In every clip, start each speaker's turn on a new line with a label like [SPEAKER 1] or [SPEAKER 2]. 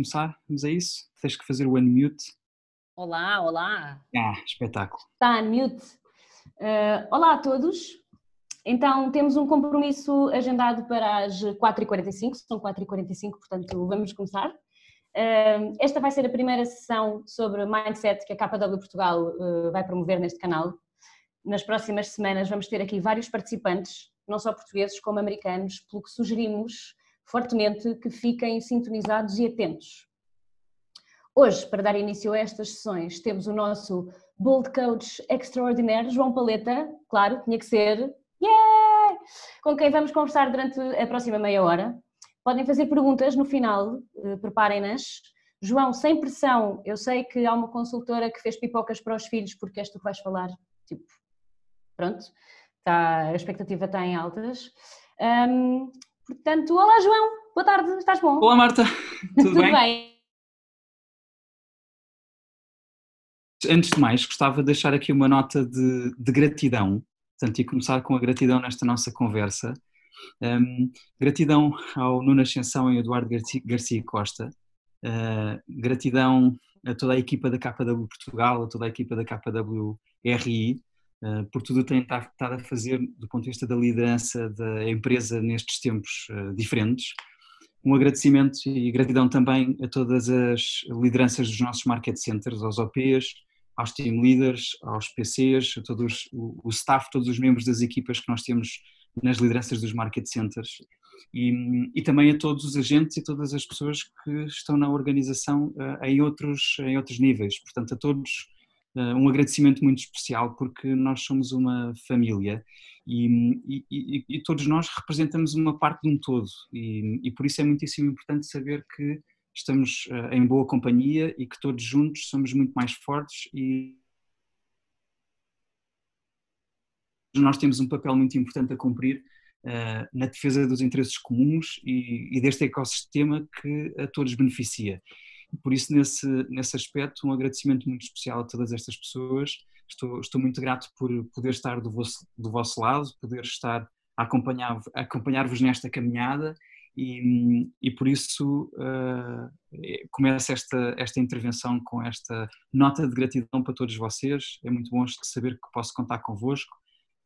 [SPEAKER 1] começar? Vamos a isso? Tens que fazer o unmute.
[SPEAKER 2] Olá, olá.
[SPEAKER 1] Ah, espetáculo.
[SPEAKER 2] Está unmute. Uh, olá a todos. Então, temos um compromisso agendado para as 4h45, são 4h45, portanto, vamos começar. Uh, esta vai ser a primeira sessão sobre Mindset que a KW Portugal uh, vai promover neste canal. Nas próximas semanas vamos ter aqui vários participantes, não só portugueses como americanos, pelo que sugerimos fortemente que fiquem sintonizados e atentos. Hoje, para dar início a estas sessões, temos o nosso Bold Coach extraordinário, João Paleta, claro, tinha que ser, yeah! com quem vamos conversar durante a próxima meia hora. Podem fazer perguntas no final, eh, preparem-nas. João, sem pressão, eu sei que há uma consultora que fez pipocas para os filhos porque és tu que vais falar, tipo, pronto, está, a expectativa está em altas. Um, Portanto, olá João, boa tarde, estás bom?
[SPEAKER 1] Olá Marta, tudo, tudo bem? bem? Antes de mais, gostava de deixar aqui uma nota de, de gratidão, portanto, e começar com a gratidão nesta nossa conversa. Um, gratidão ao Nuno Ascensão e Eduardo Garcia, Costa, uh, gratidão a toda a equipa da KW Portugal, a toda a equipa da KW RI, por tudo o que tem estado a fazer do ponto de vista da liderança da empresa nestes tempos eh, diferentes. Um agradecimento e gratidão também a todas as lideranças dos nossos market centers, aos OPs, aos team leaders, aos PCs, a todos o staff, todos os membros das equipas que nós temos nas lideranças dos market centers e, e também a todos os agentes e todas as pessoas que estão na organização uh, em, outros, em outros níveis. Portanto, a todos um agradecimento muito especial porque nós somos uma família e, e, e, todos nós representamos uma parte de um todo e, por isso é muitíssimo importante saber que estamos uh, em boa companhia e que todos juntos somos muito mais fortes e nós temos um papel muito importante a cumprir uh, na defesa dos interesses comuns e, e, deste ecossistema que a todos beneficia. Por isso, nesse, nesse aspecto, um agradecimento muito especial a todas estas pessoas. Estou, estou muito grato por poder estar do vosso, do vosso lado, poder estar a acompanhar-vos acompanhar nesta caminhada e, e por isso uh, começo esta, esta intervenção com esta nota de gratidão para todos vocês. É muito bom saber que posso contar convosco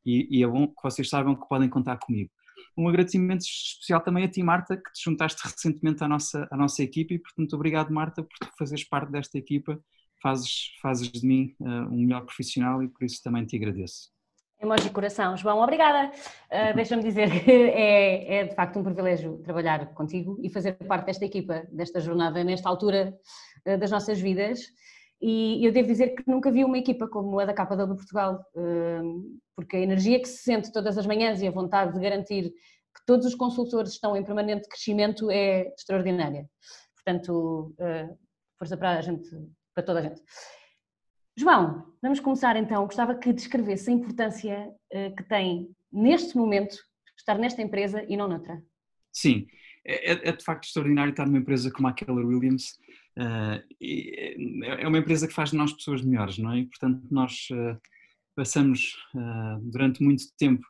[SPEAKER 1] e, e é bom que vocês saibam que podem contar comigo um agradecimento especial também a ti, Marta, que te juntaste recentemente à nossa, à nossa equipa e, portanto, obrigado, Marta, por fazeres parte desta equipa. Fazes, fazes de mim uh, um melhor profissional e por isso também te agradeço.
[SPEAKER 2] Emoji coração. João, obrigada. Uh, Deixa-me dizer que é, é, de facto um privilégio trabalhar contigo e fazer parte desta equipa, desta jornada, nesta altura uh, das nossas vidas. E eu devo dizer que nunca vi uma equipa como a da KW Portugal, porque a energia que se sente todas as manhãs e a vontade de garantir que todos os consultores estão em permanente crescimento é extraordinária. Portanto, força para a gente, para toda a gente. João, vamos começar então. Gostava que descrevesse a importância que tem neste momento estar nesta empresa e não noutra.
[SPEAKER 1] Sim, é, é, é de facto extraordinário estar numa empresa como a Keller Williams. Uh, é uma empresa que faz de nós pessoas melhores, não é? E, portanto, nós uh, passamos uh, durante muito tempo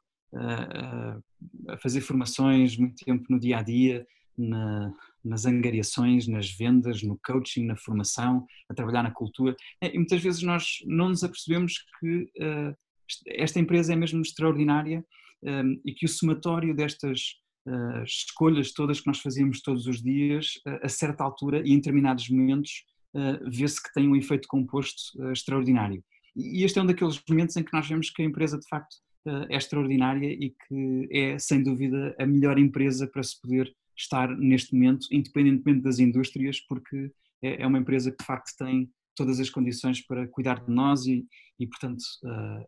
[SPEAKER 1] a fazer formações, muito tempo no dia a dia, na, nas angariações, nas vendas, no coaching, na formação, a trabalhar na cultura. E muitas vezes nós não nos apercebemos que esta empresa é mesmo extraordinária e que o somatório destas as escolhas todas que nós fazíamos todos os dias, a certa altura e em determinados momentos, vê-se que tem um efeito composto extraordinário. E este é um daqueles momentos em que nós vemos que a empresa de facto é extraordinária e que é sem dúvida a melhor empresa para se poder estar neste momento, independentemente das indústrias, porque é, é uma empresa que de facto tem todas as condições para cuidar de nós e, e portanto,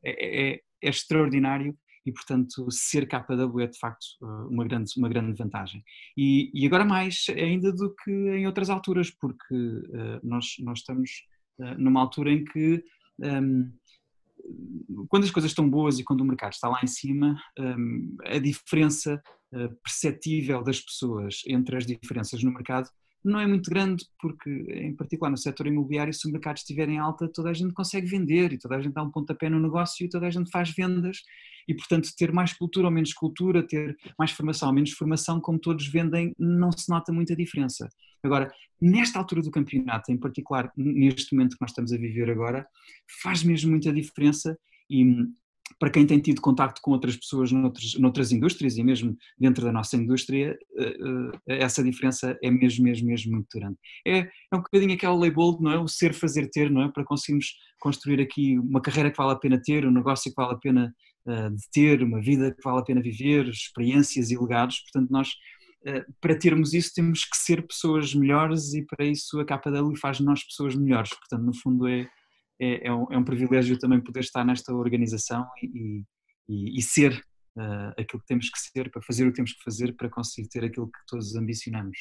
[SPEAKER 1] é, é, é extraordinário e, portanto, ser KW é de facto eh, uma grande, uma grande vantagem. E, e agora mais ainda do que em outras alturas, porque uh, nós, nós estamos uh, numa altura em que um, ehm, quando as coisas estão boas e quando o mercado está lá em cima, um, ehm, a diferença uh, perceptível das pessoas entre as diferenças no mercado não é muito grande, porque, em particular no setor imobiliário, se o mercado estiver em alta, toda a gente consegue vender e toda a gente dá um pontapé no negócio e toda a gente faz vendas. E, portanto, ter mais cultura ou menos cultura, ter mais formação ou menos formação, como todos vendem, não se nota muita diferença. Agora, nesta altura do campeonato, em particular neste momento que nós estamos a viver agora, faz mesmo muita diferença e para quem tem tido contacto com outras pessoas noutras, noutras indústrias e mesmo dentro da nossa indústria, eh, eh, essa diferença é mesmo, mesmo, mesmo muito grande. É, é um bocadinho aquela bold, não é? O ser, fazer, ter, não é? Para conseguirmos construir aqui uma carreira que vale a pena ter, um negócio que vale a pena uh, de ter, uma vida que vale a pena viver, experiências e legados. Portanto, nós, uh, para termos isso, temos que ser pessoas melhores e para isso a KW faz nós pessoas melhores. Portanto, no fundo é é, é, um, é um privilégio também poder estar nesta organização e, e, e ser uh, aquilo que temos que ser, para fazer o que temos que fazer para conseguir ter aquilo que todos ambicionamos.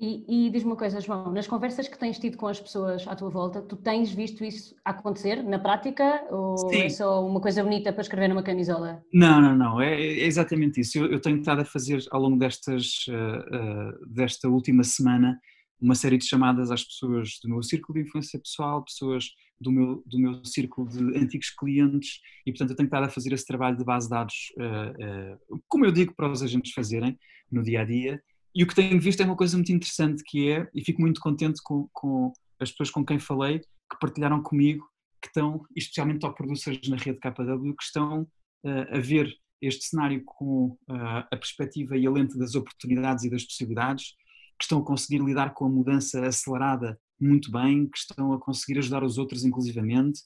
[SPEAKER 2] E, e diz-me uma coisa, João, nas conversas que tens tido com as pessoas à tua volta, tu tens visto isso acontecer na prática ou Sim. é só uma coisa bonita para escrever numa camisola?
[SPEAKER 1] Não, não, não, é, é exatamente isso. Eu, eu, tenho estado a fazer ao longo destas, uh, uh, desta última semana uma série de chamadas às pessoas do meu círculo de influência pessoal, pessoas do meu, do meu círculo de antigos clientes e, portanto, eu tenho que estar a fazer esse trabalho de base de dados, uh, uh, como eu digo para os agentes fazerem no dia a dia. E o que tenho visto é uma coisa muito interessante que é, e fico muito contente com, com as pessoas com quem falei, que partilharam comigo, que estão, especialmente top producers na rede KW, que estão uh, a ver este cenário com a perspectiva e a lente das oportunidades e das possibilidades, que estão a conseguir lidar com a mudança acelerada muito bem, que estão a conseguir ajudar os outros inclusivamente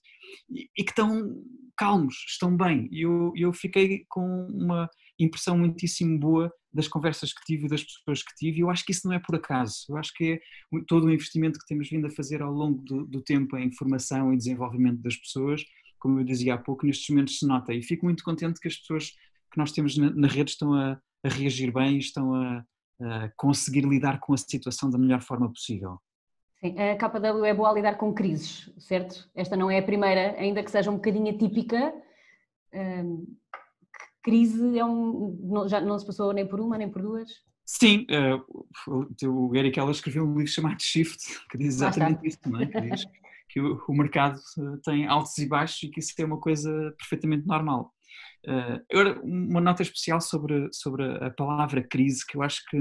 [SPEAKER 1] e, e que estão calmos, estão bem. E eu, eu fiquei com uma impressão muitíssimo boa das conversas que tive das pessoas que tive, e eu acho que isso não é por acaso, eu acho que é todo o investimento que temos vindo a fazer ao longo do, do tempo em formação e desenvolvimento das pessoas, como eu dizia há pouco, nestes momentos se nota, e fico muito contente que as pessoas que nós temos na, na rede estão a, a reagir bem, estão a, a conseguir lidar com a situação da melhor forma possível.
[SPEAKER 2] Sim, a KW é boa a lidar com crises, certo? Esta não é a primeira, ainda que seja um bocadinho atípica. Um, crise é um, não, já não se passou nem por uma nem por duas?
[SPEAKER 1] Sim, uh, o Gary Keller escreveu um livro chamado Shift, que diz exatamente isso, não é? que diz que o, o, mercado eh, tem altos e baixos e que isso é uma coisa perfeitamente normal. Uh, agora, uma nota especial sobre, sobre a palavra crise, que eu acho que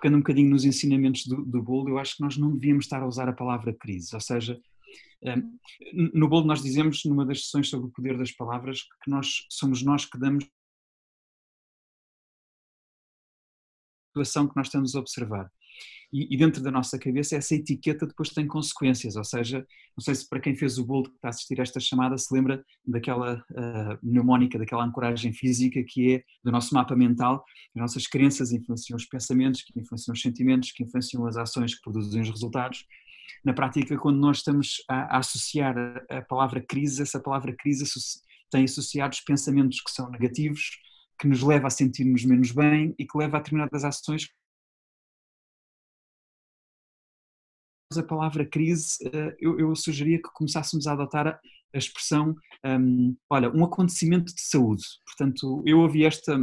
[SPEAKER 1] pegando um bocadinho nos ensinamentos do, do bolo, eu acho que nós não devíamos estar a usar a palavra crise, ou seja, hum, no bolo nós dizemos, numa das sessões sobre o poder das palavras, que nós somos nós que damos a situação que nós estamos a observar e, e, dentro da nossa cabeça essa etiqueta depois tem consequências, ou seja, não sei se para quem fez o bolo que está a assistir a esta chamada se lembra daquela uh, mnemónica, daquela ancoragem física que é do nosso mapa mental, as nossas crenças influenciam os pensamentos, que influenciam os sentimentos, que influenciam as ações que produzem os resultados. Na prática, quando nós estamos a, a associar a, a, palavra crise, essa palavra crise tem associados pensamentos que são negativos, que nos leva a sentirmos menos bem e que leva a determinadas ações a palavra crise, eh, eu, eu sugeria que começássemos a adotar a, expressão, um, olha, um acontecimento de saúde. Portanto, eu ouvi esta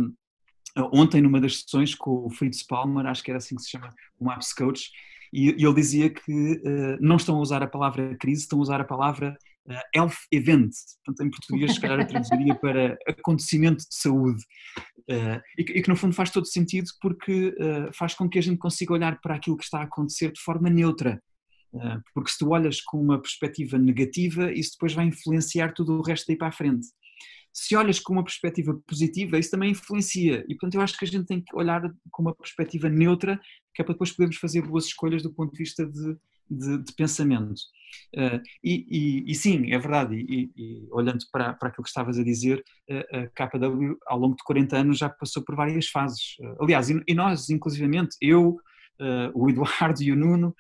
[SPEAKER 1] ontem numa das sessões com o Fritz Palmer, acho que era assim que se chama, o MAPS Coach, e, ele dizia que uh, não estão a usar a palavra crise, estão a usar a palavra uh, health event. Portanto, em português, se calhar eu traduziria para acontecimento de saúde. Uh, e, que, e, que, no fundo faz todo sentido porque faz com que a gente consiga olhar para aquilo que está a acontecer de forma neutra. Ah, porque se tu olhas com uma perspectiva negativa, isso depois vai influenciar tudo o resto daí para a frente. Se olhas com uma perspectiva positiva, isso também influencia. E portanto, eu acho que a gente tem que olhar com uma perspectiva neutra, que é para depois podermos fazer boas escolhas do ponto de vista de, de, de pensamento. Uh, e, e, e, sim, é verdade, e, e, olhando para, para aquilo que estavas a dizer, a KW ao longo de 40 anos já passou por várias fases. Uh, aliás, e, nós, inclusivamente, eu, uh, o Eduardo e o Nuno,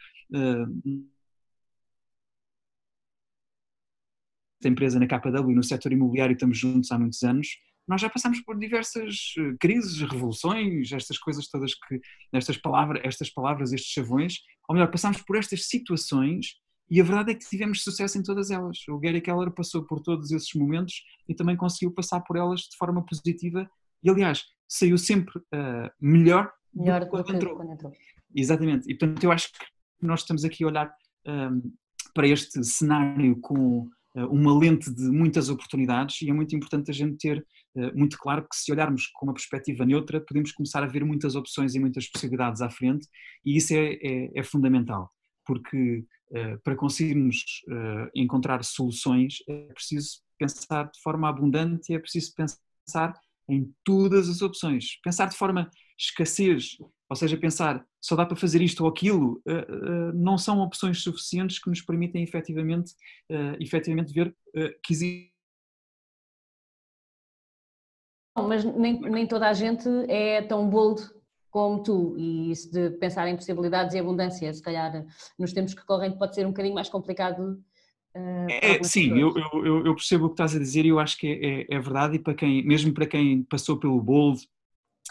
[SPEAKER 1] da empresa na KW e no setor imobiliário estamos juntos há muitos anos, nós já passamos por diversas eh, crises, revoluções, estas coisas todas que, estas palavras, estas palavras, estes chavões, ou melhor, passamos por estas situações e a verdade é que tivemos sucesso em todas elas. O Gary Keller passou por todos esses momentos e também conseguiu passar por elas de forma positiva e, aliás, saiu sempre uh, melhor,
[SPEAKER 2] melhor do que quando entrou. Quando entrou.
[SPEAKER 1] Exatamente. E, portanto, eu acho que nós estamos aqui a olhar um, para este cenário com uh, uma lente de muitas oportunidades e é muito importante a gente ter uh, muito claro que se olharmos com uma perspectiva neutra, podemos começar a ver muitas opções e muitas possibilidades à frente e isso é, é, é fundamental, porque uh, para conseguirmos encontrar soluções é preciso pensar de forma abundante e é preciso pensar em todas as opções. Pensar de forma escassez, ou seja, pensar só dá para fazer isto ou aquilo, uh, uh, não são opções suficientes que nos permitem efetivamente, uh, efetivamente ver que existe.
[SPEAKER 2] Mas nem, nem toda a gente é tão bold como tu, e isso de pensar em possibilidades e abundância, se calhar nos tempos que correm pode ser um bocadinho mais complicado
[SPEAKER 1] é, sim, eu, eu, eu, percebo o que estás a dizer e eu acho que é, é, é, verdade e para quem, mesmo para quem passou pelo Bold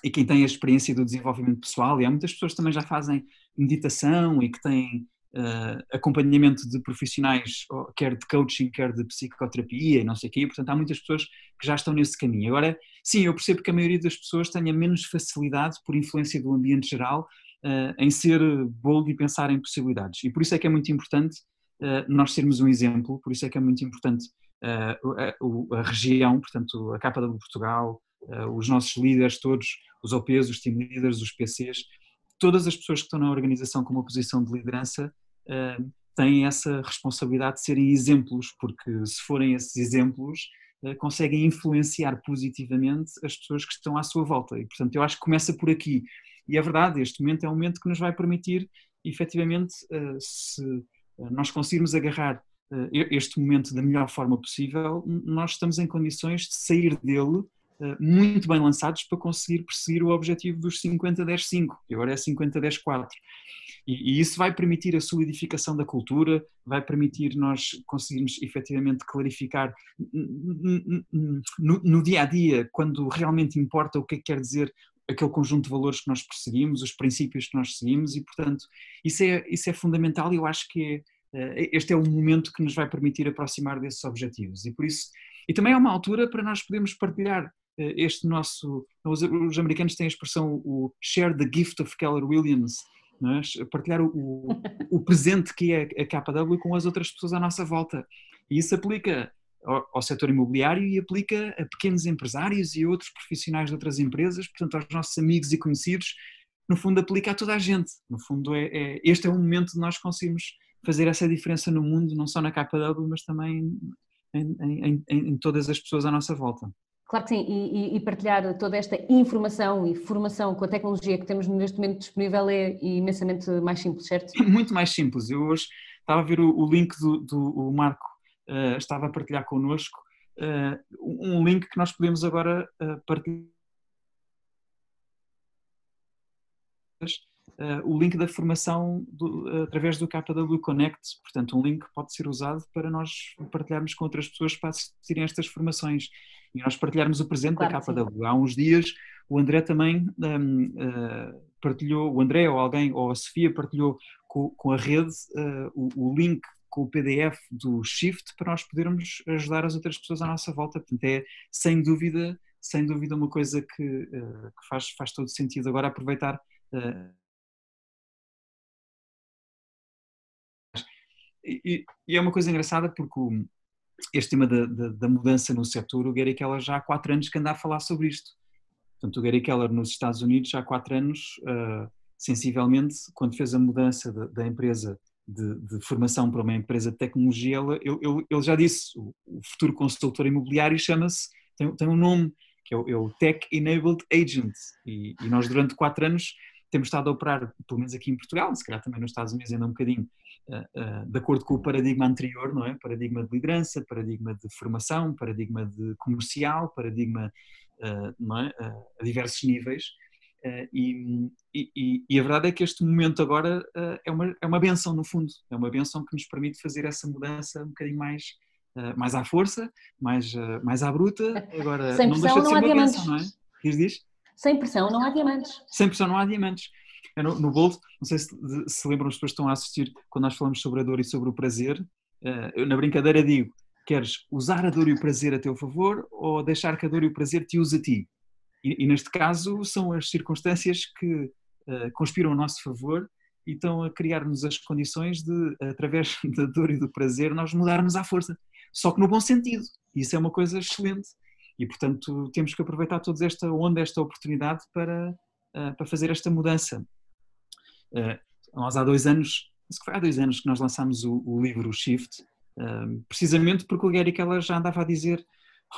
[SPEAKER 1] e quem tem a experiência do desenvolvimento pessoal, e há muitas pessoas que também já fazem meditação e que têm uh, acompanhamento de profissionais, quer de coaching, quer de psicoterapia e não sei o quê, portanto há muitas pessoas que já estão nesse caminho. Agora, sim, eu percebo que a maioria das pessoas tenha menos facilidade, por influência do ambiente geral, uh, em ser bold e pensar em possibilidades. E por isso é que é muito importante uh, nós sermos um exemplo, por isso é que é muito importante a, a, a região, portanto a capa de Portugal, os nossos líderes todos os OPs, os team leaders, os PCs, todas as pessoas que estão na organização com uma posição de liderança uh, têm essa responsabilidade de serem exemplos, porque se forem esses exemplos, uh, conseguem influenciar positivamente as pessoas que estão à sua volta. E, portanto, eu acho que começa por aqui. E é verdade, este momento é um momento que nos vai permitir, efetivamente, se nós conseguirmos agarrar este momento da melhor forma possível, nós estamos em condições de sair dele eh, muito bem lançados para conseguir perseguir o objetivo dos 50-10-5, que agora é 50-10-4. E, e, isso vai permitir a solidificação da cultura, vai permitir nós conseguirmos efetivamente clarificar no, dia a dia, quando realmente importa o que é que quer dizer aquele conjunto de valores que nós perseguimos, os princípios que nós seguimos, e portanto isso é, isso é fundamental e eu acho que é, eh, este é o momento que nos vai permitir aproximar desses objetivos. E por isso, e também é uma altura para nós podermos partilhar eh, este nosso. Os, os, americanos têm a expressão o share the gift of Keller Williams, é? partilhar o, o, presente que é a KW com as outras pessoas à nossa volta. E isso aplica ao, ao setor imobiliário e aplica a pequenos empresários e outros profissionais de outras empresas, portanto, aos nossos amigos e conhecidos. No fundo, aplica a toda a gente. No fundo, é, é este é o momento de nós conseguirmos fazer essa diferença no mundo, não só na KW, mas também em, em, em, em todas as pessoas à nossa volta.
[SPEAKER 2] Claro que sim, e, e, partilhar toda esta informação e formação com a tecnologia que temos neste momento disponível é imensamente mais simples, certo?
[SPEAKER 1] Muito mais simples. Eu hoje estava a ver o, o link do, do o Marco, uh, estava a partilhar connosco, uh, um link que nós podemos agora uh, partilhar o link da formação do, através do KW Connect. Portanto, um link pode ser usado para nós partilharmos com outras pessoas para assistirem a estas formações e nós partilharmos o presente claro, da KW. Sim. Há uns dias o André também um, uh, eh, partilhou, o André ou alguém, ou a Sofia partilhou com, com a rede o, o link com o PDF do Shift para nós podermos ajudar as outras pessoas à nossa volta. Portanto, é sem dúvida, sem dúvida uma coisa que, uh, que faz, faz todo sentido agora aproveitar uh, e, e, é uma coisa engraçada porque o, este tema da, da, da, mudança no setor, o Gary Keller já há quatro anos que anda a falar sobre isto. Portanto, o Gary Keller nos Estados Unidos já há quatro anos, uh, sensivelmente, quando fez a mudança da, da empresa de, de, formação para uma empresa de tecnologia, ele, ele, ele já disse, o, o, futuro consultor imobiliário chama-se, tem, tem um nome, que é o, é o Tech Enabled Agent. E, e, nós durante quatro anos temos estado a operar, pelo menos aqui em Portugal, se calhar também nos Estados Unidos ainda um bocadinho, de acordo com o paradigma anterior, não é? Paradigma de liderança, paradigma de formação, paradigma de comercial, paradigma uh, não é? A diversos níveis. E, e, e, a verdade é que este momento agora é, uma, é uma benção, no fundo. É uma benção que nos permite fazer essa mudança um bocadinho mais, mais à força, mais, mais à bruta. Agora,
[SPEAKER 2] Sem pressão não, não há diamantes. Benção, não é?
[SPEAKER 1] Diz, diz?
[SPEAKER 2] Sem pressão não há diamantes.
[SPEAKER 1] Sem pressão não há diamantes. É no, no não sei se, se lembram as pessoas que estão a assistir quando nós falamos sobre a dor e sobre o prazer. Uh, eu, na brincadeira digo: queres usar a dor e o prazer a teu favor ou deixar que a dor e o prazer te use a ti? E, e neste caso são as circunstâncias que uh, conspiram a nosso favor e estão a criar-nos as condições de, através da dor e do prazer, nós mudarmos à força. Só que no bom sentido. Isso é uma coisa excelente. E, portanto, temos que aproveitar toda esta onda, esta oportunidade para, uh, para fazer esta mudança. Uh, nós há dois anos, que foi há dois anos que nós lançámos o, o livro Shift, uh, precisamente porque o Gary ela já andava a dizer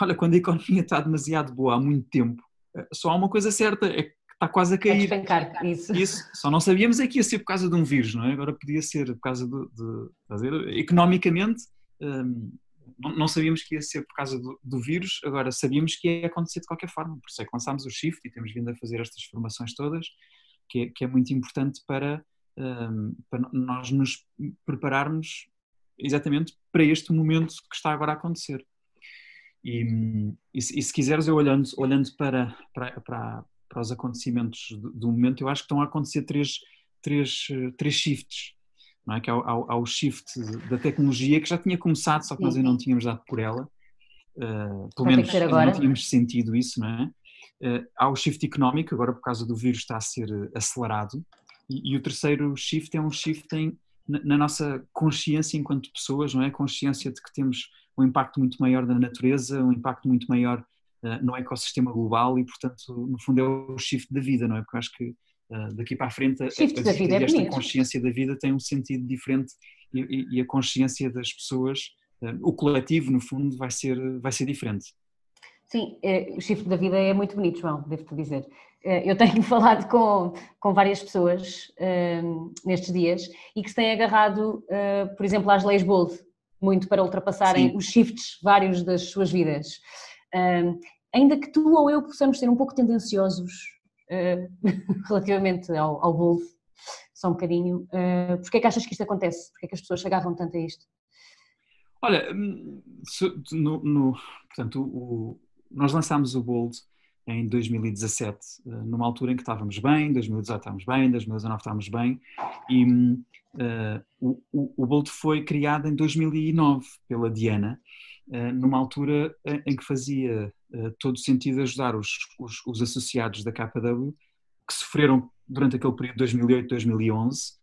[SPEAKER 1] olha, quando a economia está demasiado boa há muito tempo, só há uma coisa certa, é que está quase a cair.
[SPEAKER 2] É isso.
[SPEAKER 1] isso. Só não sabíamos é que ia ser por causa de um vírus, não é? Agora podia ser por causa de, de fazer, economicamente, um, não sabíamos que ia ser por causa do, do, vírus, agora sabíamos que ia acontecer de qualquer forma, por isso é que lançámos o Shift e temos vindo a fazer estas formações todas, que é, que é muito importante para, um, para nós nos prepararmos exatamente para este momento que está agora a acontecer. E, e, e se quiseres, eu olhando, olhando para, para, para, para os acontecimentos do, do, momento, eu acho que estão a acontecer três, três, três shifts. Não é? Que há, há, há o shift da tecnologia que já tinha começado, só que nós ainda não tínhamos dado por ela. Uh, pelo menos não tínhamos sentido isso, não é? Uh, há o shift económico, agora por causa do vírus está a ser acelerado. E, e o terceiro shift é um shift em, na, na, nossa consciência enquanto pessoas, não é? Consciência de que temos um impacto muito maior na natureza, um impacto muito maior uh, no ecossistema global e, portanto, no fundo é o shift da vida, não é? Porque eu acho que daqui para a frente a, a, vida é esta consciência da vida tem um sentido diferente e, e, e a consciência das pessoas, uh, o coletivo, no fundo, vai ser, vai ser diferente.
[SPEAKER 2] Sim, o shift da vida é muito bonito, João, devo-te dizer. Eu tenho falado com, com várias pessoas nestes dias e que se têm agarrado, por exemplo, às leis Bold, muito para ultrapassarem Sim. os shifts vários das suas vidas. Uh, ainda que tu ou eu possamos ser um pouco tendenciosos uh, relativamente ao, ao Wolf, só um bocadinho, uh, porquê é que achas que isto acontece? Porquê é que as pessoas agarram tanto a isto?
[SPEAKER 1] Olha, hum, no, no, portanto, o, nós lançámos o Bold em 2017, eh, numa altura em que estávamos bem, 2018 estávamos bem, 2019 estávamos bem, e uh, o, o, Bolt foi criado em 2009 pela Diana, uh, numa altura em que fazia todo sentido ajudar os, os, os, associados da KW que sofreram durante aquele período 2008-2011,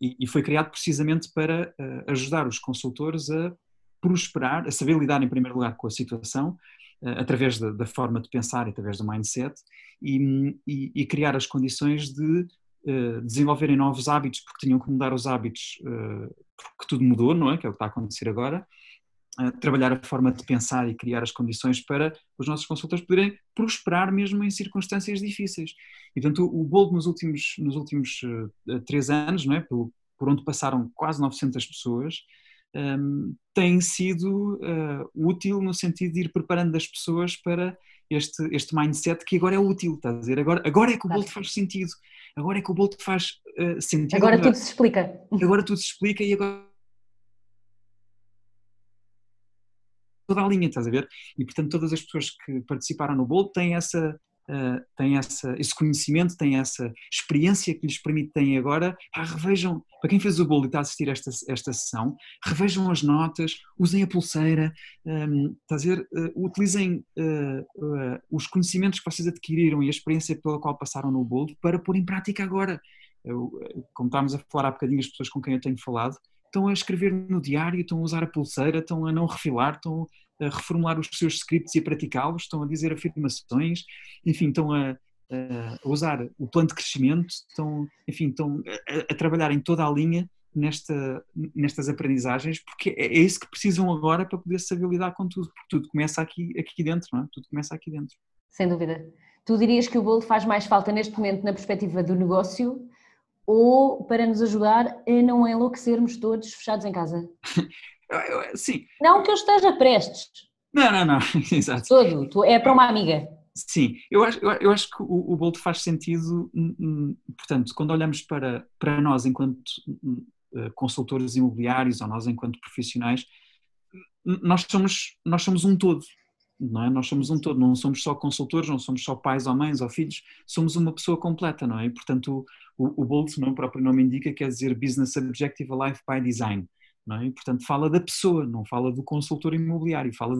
[SPEAKER 1] e, e, foi criado precisamente para ajudar os consultores a prosperar, a saber lidar em primeiro lugar com a situação, eh, através da, da, forma de pensar, através do mindset, e, e, e criar as condições de desenvolverem novos hábitos, porque tinham que mudar os hábitos, porque tudo mudou, não é? Que é o que está a acontecer agora. Trabalhar a forma de pensar e criar as condições para os nossos consultores poderem prosperar mesmo em circunstâncias difíceis. E, portanto, o Bold nos últimos, nos últimos três anos, não é? por, por onde passaram quase 900 pessoas, um, tem sido uh, útil no sentido de ir preparando as pessoas para este, este mindset que agora é útil, está a dizer? Agora, agora é que o Bolt faz sentido, agora é que o Bolt faz uh, sentido.
[SPEAKER 2] Agora tudo se explica.
[SPEAKER 1] Agora tudo se explica e agora toda a linha, estás a ver? E portanto todas as pessoas que participaram no Bolt têm essa uh, têm essa, esse conhecimento, têm essa experiência que lhes permite terem agora, ah, revejam, para quem fez o bolo e está a assistir esta, esta sessão, revejam as notas, usem a pulseira, um, ehm, a dizer, uh, utilizem uh, os conhecimentos que vocês adquiriram e a experiência pela qual passaram no bolo para pôr em prática agora. Eu, como estávamos a falar há bocadinho, as pessoas com quem eu tenho falado, estão a escrever no diário, estão a usar a pulseira, estão a não refilar, estão a reformular os seus scripts e a praticá-los, estão a dizer afirmações, enfim, estão a, a, usar o plano de crescimento, estão, enfim, estão a, a trabalhar em toda a linha nesta, nestas aprendizagens, porque é, é isso que precisam agora para poder saber lidar com tudo, porque tudo começa aqui, aqui dentro, não é? Tudo começa aqui dentro.
[SPEAKER 2] Sem dúvida. Tu dirias que o bolo faz mais falta neste momento na perspectiva do negócio ou para nos ajudar a não enlouquecermos todos fechados em casa?
[SPEAKER 1] sim.
[SPEAKER 2] Não que eu esteja prestes.
[SPEAKER 1] Não, não, não, exato.
[SPEAKER 2] Todo, é para uma amiga.
[SPEAKER 1] Sim, eu acho, eu acho que o, o Bolt faz sentido, hum, hum, portanto, quando olhamos para, para nós enquanto hum, eh, consultores imobiliários ou nós enquanto profissionais, nós somos, nós somos um todo, não é? Nós somos um todo, não somos só consultores, não somos só pais ou mães ou filhos, somos uma pessoa completa, não é? E, portanto, o, o Bolt, não, o próprio nome indica, quer dizer Business Objective Life by Design, não é? E, portanto, fala da pessoa, não fala do consultor imobiliário, fala.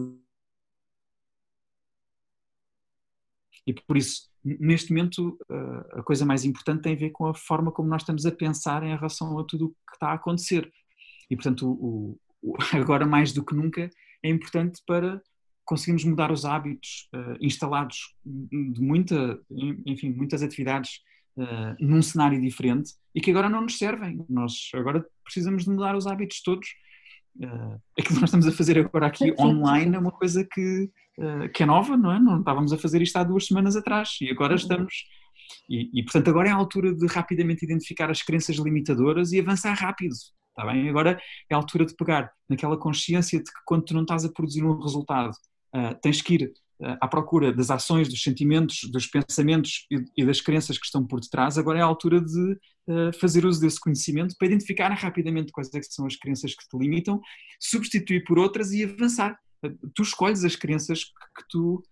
[SPEAKER 1] E por isso, neste momento a coisa mais importante tem a ver com a forma como nós estamos a pensar em relação a tudo o que está a acontecer. E, portanto, o, o, agora mais do que nunca é importante para conseguirmos mudar os hábitos uh, instalados de muita, enfim, muitas atividades uh, num cenário diferente e que agora não nos servem. Nós agora precisamos de mudar os hábitos todos. Uh, aquilo que nós estamos a fazer agora aqui online é uma coisa que, uh, que é nova, não é? Não estávamos a fazer isto há duas semanas atrás e agora estamos. E, e, portanto, agora é a altura de rapidamente identificar as crenças limitadoras e avançar rápido. Está bem? Agora é a altura de pegar naquela consciência de que quando tu não estás a produzir um resultado, tens que ir uh, à procura das ações, dos sentimentos, dos pensamentos e, das crenças que estão por detrás. Agora é a altura de uh, fazer uso desse conhecimento para identificar rapidamente quais é são as crenças que te limitam, substituir por outras e avançar. Tu escolhes as crenças que tu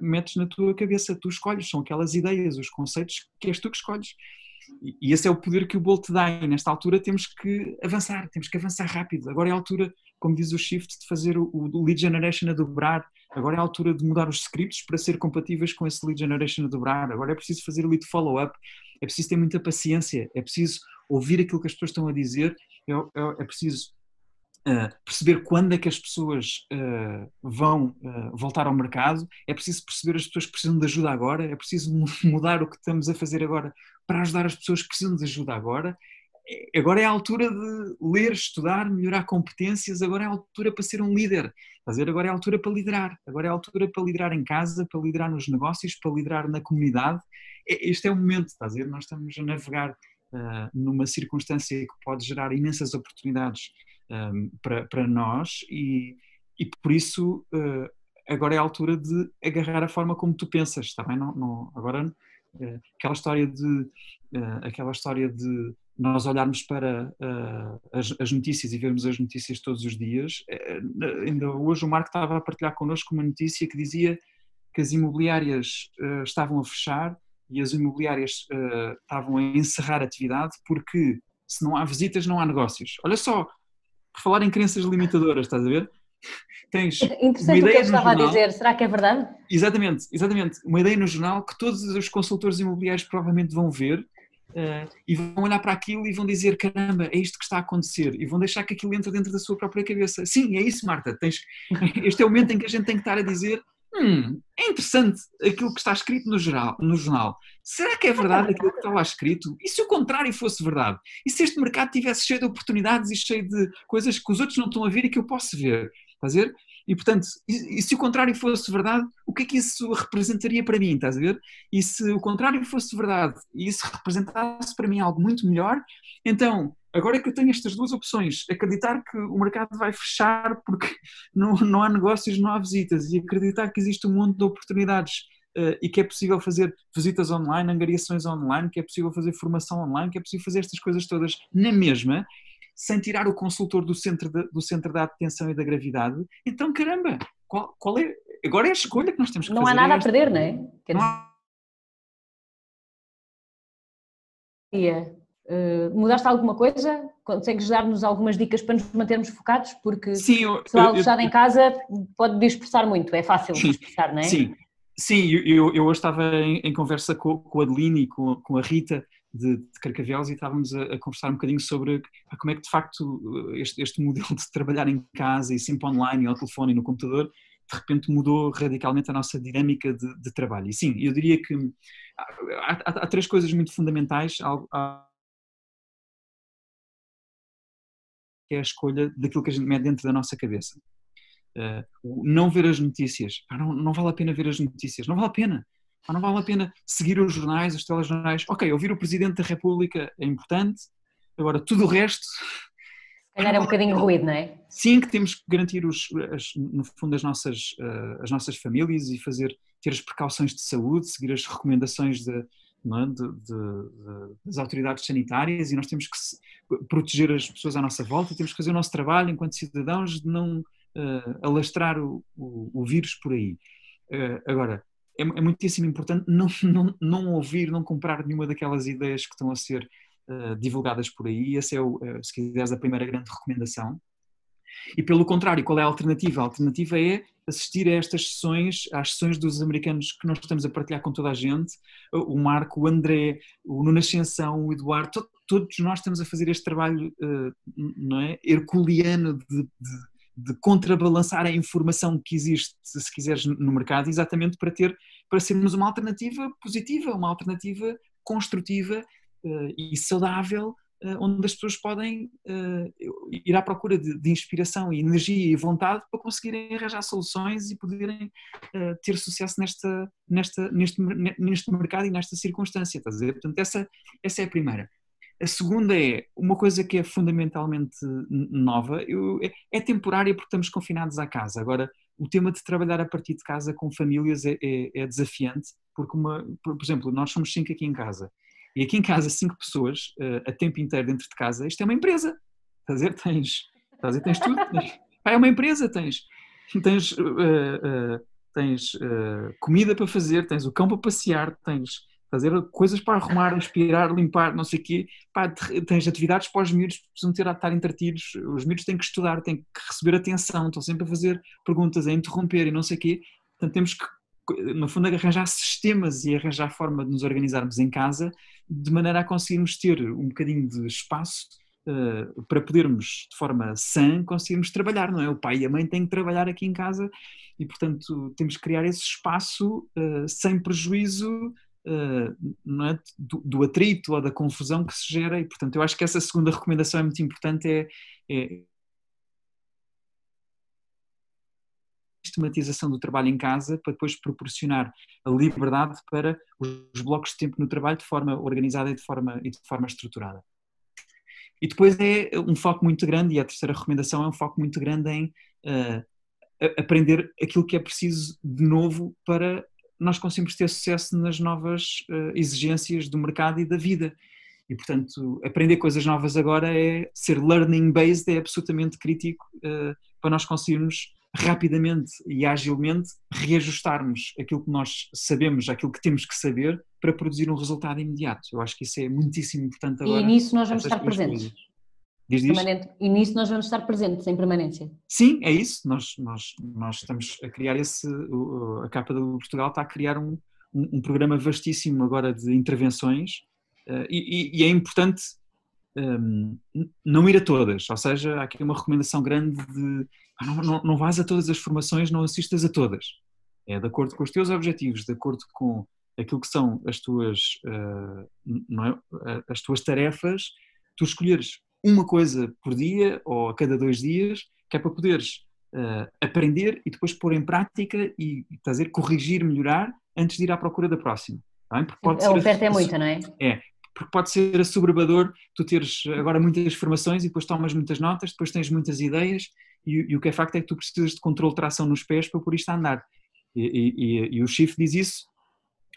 [SPEAKER 1] metes na tua cabeça, tu escolhes, são aquelas ideias, os conceitos que és tu que escolhes. E esse é o poder que o Bolt dá. E nesta altura temos que avançar, temos que avançar rápido. Agora é a altura, como diz o Shift, de fazer o, lead generation a dobrar. Agora é a altura de mudar os scripts para ser compatíveis com esse lead generation a dobrar. Agora é preciso fazer lead follow-up. É preciso ter muita paciência. É preciso ouvir aquilo que as pessoas estão a dizer. É, é, é preciso Uh, perceber quando é que as pessoas uh, vão uh, voltar ao mercado, é preciso perceber as pessoas que precisam de ajuda agora, é preciso mudar o que estamos a fazer agora para ajudar as pessoas que precisam de ajuda agora. É, agora é a altura de ler, estudar, melhorar competências, agora é a altura para ser um líder, fazer agora é a altura para liderar, agora é a altura para liderar em casa, para liderar nos negócios, para liderar na comunidade. Este é o momento, está a dizer, nós estamos a navegar numa circunstância que pode gerar imensas oportunidades um, para, para nós e, e por isso uh, agora é a altura de agarrar a forma como tu pensas, está bem? Não, não, agora uh, aquela história de uh, aquela história de nós olharmos para as, as, notícias e vermos as notícias todos os dias. ainda hoje o Marco estava a partilhar connosco uma notícia que dizia que as imobiliárias estavam a fechar e as imobiliárias estavam a encerrar atividade porque se não há visitas não há negócios. Olha só, por falar em crenças limitadoras, estás a ver?
[SPEAKER 2] Tens Interessante uma ideia o que eu estava jornal, a dizer, será que é verdade?
[SPEAKER 1] Exatamente, exatamente. Uma ideia no jornal que todos os consultores imobiliários provavelmente vão ver uh, e vão olhar para aquilo e vão dizer: caramba, é isto que está a acontecer, e vão deixar que aquilo entre dentro da sua própria cabeça. Sim, é isso, Marta. Tens, este é o momento em que a gente tem que estar a dizer: hum, é interessante aquilo que está escrito no, geral, no jornal. Será que é verdade aquilo que está lá escrito? E se o contrário fosse verdade? E se este mercado tivesse cheio de oportunidades e cheio de coisas que os outros não estão a ver e que eu posso ver? Ver? E portanto, e, e, se o contrário fosse verdade, o que é que isso representaria para mim? Estás a ver? E se o contrário fosse verdade e isso representasse para mim algo muito melhor, então Agora que eu tenho estas duas opções: acreditar que o mercado vai fechar porque não, não há negócios, não há visitas, e acreditar que existe um monte de oportunidades uh, e que é possível fazer visitas online, angariações online, que é possível fazer formação online, que é possível fazer estas coisas todas na mesma, sem tirar o consultor do centro, de, do centro da atenção e da gravidade. Então, caramba, qual, qual é. Agora é a escolha que nós temos que
[SPEAKER 2] não
[SPEAKER 1] fazer.
[SPEAKER 2] Não há nada a perder, não é? Não há... Uh, mudaste alguma coisa? Consegues dar-nos algumas dicas para nos mantermos focados? Porque
[SPEAKER 1] Sim, eu,
[SPEAKER 2] pessoal fechado em casa pode dispersar muito, é fácil dispersar, não é?
[SPEAKER 1] Sim, sim eu, eu hoje estava em, em conversa com, com, a Adeline e com, com a Rita de, de Carcavelos e estávamos a, a, conversar um bocadinho sobre como é que de facto este, este modelo de trabalhar em casa e sempre online, ao telefone e no computador, de repente mudou radicalmente a nossa dinâmica de, de trabalho. E sim, eu diria que há, há, há três coisas muito fundamentais. É a escolha daquilo que a gente mete dentro da nossa cabeça. Uh, não ver as notícias. não, não, vale a pena ver as notícias. Não vale a pena. Não vale a pena seguir os jornais, os telejornais. Ok, ouvir o Presidente da República é importante. Agora, tudo o resto.
[SPEAKER 2] Calhar é um bocadinho ruído, não é?
[SPEAKER 1] Sim, que temos que garantir, os, as, no fundo, as nossas, uh, as nossas famílias e fazer, ter as precauções de saúde, seguir as recomendações de, é? de, de, de, das autoridades sanitárias e nós temos que proteger as pessoas à nossa volta, temos que fazer o nosso trabalho enquanto cidadãos de não uh, alastrar o, o, o, vírus por aí. Uh, agora, é, é muitíssimo importante não, não, não ouvir, não comprar nenhuma daquelas ideias que estão a ser uh, divulgadas por aí. Essa é, o, se quiseres, a primeira grande recomendação. E pelo contrário, qual é a alternativa? A alternativa é assistir a estas sessões, às sessões dos americanos que nós estamos a partilhar com toda a gente, o Marco, o André, o Nuno Ascensão, o Eduardo, to, todos nós estamos a fazer este trabalho uh, não é, herculeano de, de, de, contrabalançar a informação que existe, se quiseres, no mercado, exatamente para ter, para sermos uma alternativa positiva, uma alternativa construtiva uh, e saudável eh, onde as pessoas podem uh, ir à procura de, de, inspiração e energia e vontade para conseguirem arranjar soluções e poderem uh, ter sucesso nesta, nesta, neste, neste mercado e nesta circunstância. Estás a dizer? Portanto, essa, essa é a primeira. A segunda é uma coisa que é fundamentalmente nova, eu, é, é, temporária porque estamos confinados à casa. Agora, o tema de trabalhar a partir de casa com famílias é, é, é desafiante, porque, uma, por, por exemplo, nós somos cinco aqui em casa e aqui em casa, cinco pessoas, uh, a tempo inteiro dentro de casa, isto é uma empresa. Estás a ver? Tens, estás a tens tudo. Tens, é uma empresa, tens, tens, uh, uh, tens comida para fazer, tens o cão para passear, tens fazer coisas para arrumar, aspirar, limpar, não sei o quê. Pá, tens atividades para os miúdos, precisam ter a estar entretidos. Os miúdos têm que estudar, têm que receber atenção, estão sempre a fazer perguntas, a interromper e não sei o quê. Portanto, temos que no fundo, arranjar sistemas e arranjar forma de nos organizarmos em casa de maneira a conseguirmos ter um bocadinho de espaço uh, para podermos, de forma sã, conseguirmos trabalhar, não é? O pai e a mãe têm que trabalhar aqui em casa e, portanto, temos que criar esse espaço uh, sem prejuízo não é? do, do, atrito ou da confusão que se gera e, portanto, eu acho que essa segunda recomendação é muito importante, é, é sistematização do trabalho em casa para depois proporcionar a liberdade para os blocos de tempo no trabalho de forma organizada e de forma, e de forma estruturada. E depois é um foco muito grande, e a terceira recomendação é um foco muito grande em uh, aprender aquilo que é preciso de novo para nós conseguirmos ter sucesso nas novas uh, exigências do mercado e da vida. E, portanto, aprender coisas novas agora é ser learning based, é absolutamente crítico uh, para nós conseguirmos rapidamente e agilmente reajustarmos aquilo que nós sabemos, aquilo que temos que saber para produzir um resultado imediato. Eu acho que isso é muitíssimo importante agora.
[SPEAKER 2] E nisso nós vamos estar presentes. Diz, diz? E nisso nós vamos estar presentes em permanência.
[SPEAKER 1] Sim, é isso. Nós, nós, nós estamos a criar esse. A capa do Portugal está a criar um, um, um programa vastíssimo agora de intervenções uh, e, e, é importante um, não ir a todas. Ou seja, há aqui uma recomendação grande de não, não, não vais a todas as formações, não assistas a todas. É de acordo com os teus objetivos, de acordo com aquilo que são as tuas, uh, é? as tuas tarefas, tu escolheres uma coisa por dia ou a cada dois dias, que é para poderes uh, aprender e depois pôr em prática e fazer corrigir, melhorar antes de ir à procura da próxima.
[SPEAKER 2] Tá Porque pode o ser é muito, não é?
[SPEAKER 1] É, porque pode ser assoberbador tu teres agora muitas formações e depois tomas muitas notas, depois tens muitas ideias e, e, o que é facto é que tu precisas de controle de tração nos pés para pôr isto a andar. E, e, e o Shift diz isso,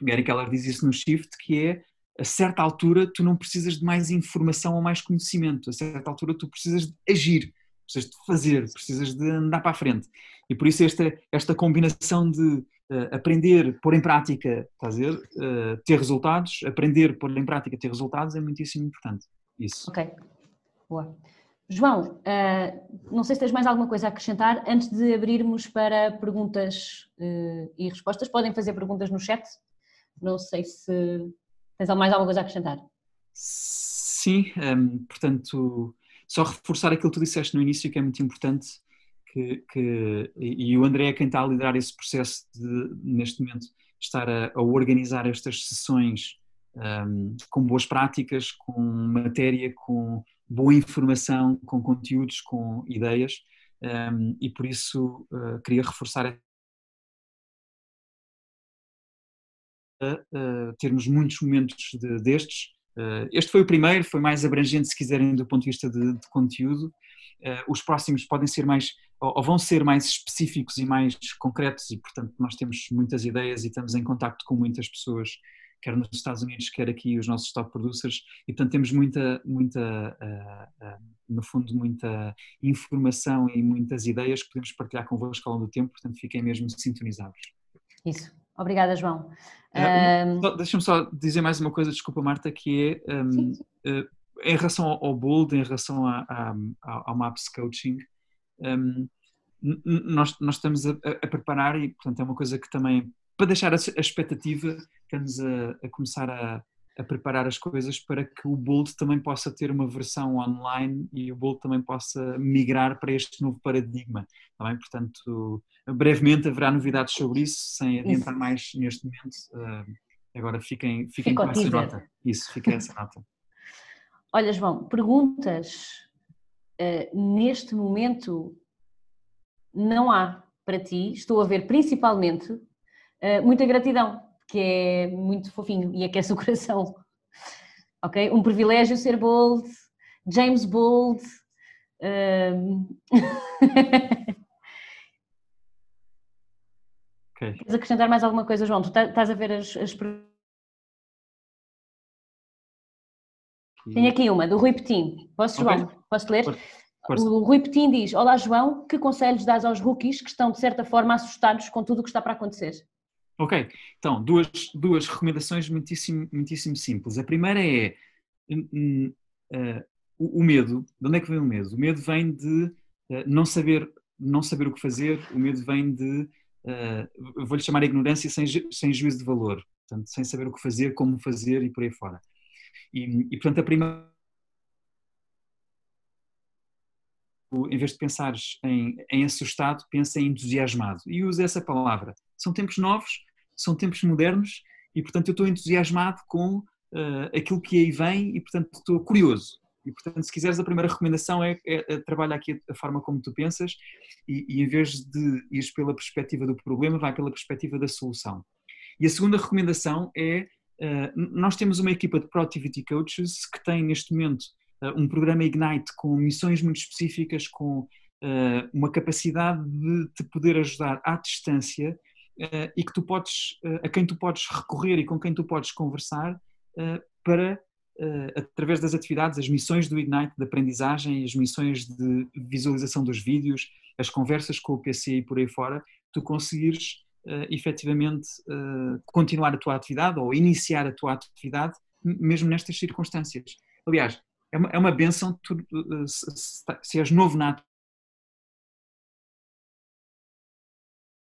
[SPEAKER 1] Gary Keller diz isso no Shift, que é a certa altura tu não precisas de mais informação ou mais conhecimento, a certa altura tu precisas de agir, precisas de fazer, precisas de andar para a frente. E por isso esta, esta combinação de uh, aprender, pôr em prática, estás a ver, uh, ter resultados, aprender, pôr em prática, ter resultados é muitíssimo importante. Isso.
[SPEAKER 2] Ok, boa. João, uh, não sei se tens mais alguma coisa a acrescentar antes de abrirmos para perguntas e respostas. Podem fazer perguntas no chat. Não sei se tens mais alguma coisa a acrescentar.
[SPEAKER 1] Sim, um, ehm, portanto, só reforçar aquilo que tu disseste no início, que é muito importante, que, que e o André é quem está a liderar esse processo de, neste momento, estar a, a organizar estas sessões um, ehm, com boas práticas, com matéria, com boa informação, com conteúdos, com ideias, um, e por isso uh, queria reforçar termos muitos momentos de, destes. Uh, este foi o primeiro, foi mais abrangente, se quiserem, do ponto de vista de, de conteúdo. os próximos podem ser mais, ou, vão ser mais específicos e mais concretos, e portanto nós temos muitas ideias e estamos em contato com muitas pessoas quer nos Estados Unidos, quer aqui os nossos top producers, e portanto temos muita, muita uh, uh, no fundo, muita informação e muitas ideias que podemos partilhar convosco ao longo do tempo, portanto fiquem mesmo sintonizados.
[SPEAKER 2] Isso. Obrigada, João.
[SPEAKER 1] Uh, Deixa-me só dizer mais uma coisa, desculpa, Marta, que é um, em relação ao, Bold, em relação a, a, ao Maps Coaching, um, nós, nós estamos a, a, preparar e, portanto, é uma coisa que também, para deixar a, expectativa, estamos a começar a, a, preparar as coisas para que o Bold também possa ter uma versão online e o Bold também possa migrar para este novo paradigma. Tá bem? Portanto, brevemente haverá novidades sobre isso, sem adiantar isso. mais neste momento. Uh, agora fiquem, fiquem com essa nota. Isso, fica essa nota.
[SPEAKER 2] Olha, João, perguntas uh, neste momento não há para ti, estou a ver principalmente uh, muita gratidão, que é muito fofinho e aquece o coração. Ok? Um privilégio ser bold, James Bold. Uh... okay. Queres acrescentar mais alguma coisa, João? Tu tá, estás a ver as, as Tenho aqui uma, do Rui Petim. Posso, João? Okay. Posso ler? Força. O Rui Petim diz: Olá, João, que conselhos dás aos rookies que estão, de certa forma, assustados com tudo o que está para acontecer?
[SPEAKER 1] Ok, então, duas, duas recomendações muitíssimo, muitíssimo simples. A primeira é uh, o, o, medo. De onde é que vem o medo? O medo vem de uh, não, saber, não saber o que fazer, o medo vem de, uh, vou-lhe chamar ignorância sem, sem juízo de valor, portanto, sem saber o que fazer, como fazer e por aí fora. E, e portanto, a primeira em vez de pensares em, em assustado, pensa em entusiasmado. E usa essa palavra. São tempos novos, são tempos modernos e, portanto, eu estou entusiasmado com uh, aquilo que aí vem e, portanto, estou curioso. E, portanto, se quiseres, a primeira recomendação é, é, é trabalha aqui a, forma como tu pensas e, e, em vez de ir pela perspectiva do problema, vai pela perspectiva da solução. E a segunda recomendação é, uh, nós temos uma equipa de Productivity Coaches que tem neste momento uh, um programa Ignite com missões muito específicas, com uma capacidade de te poder ajudar à distância uh, e que tu podes, a quem tu podes recorrer e com quem tu podes conversar para, através das atividades, as missões do Ignite de aprendizagem, as missões de visualização dos vídeos, as conversas com o PC e por aí fora, tu conseguires uh, efetivamente uh, continuar a tua atividade ou iniciar a tua atividade mesmo nestas circunstâncias. Aliás, é uma, é uma benção tu, uh, se, se és novo nato.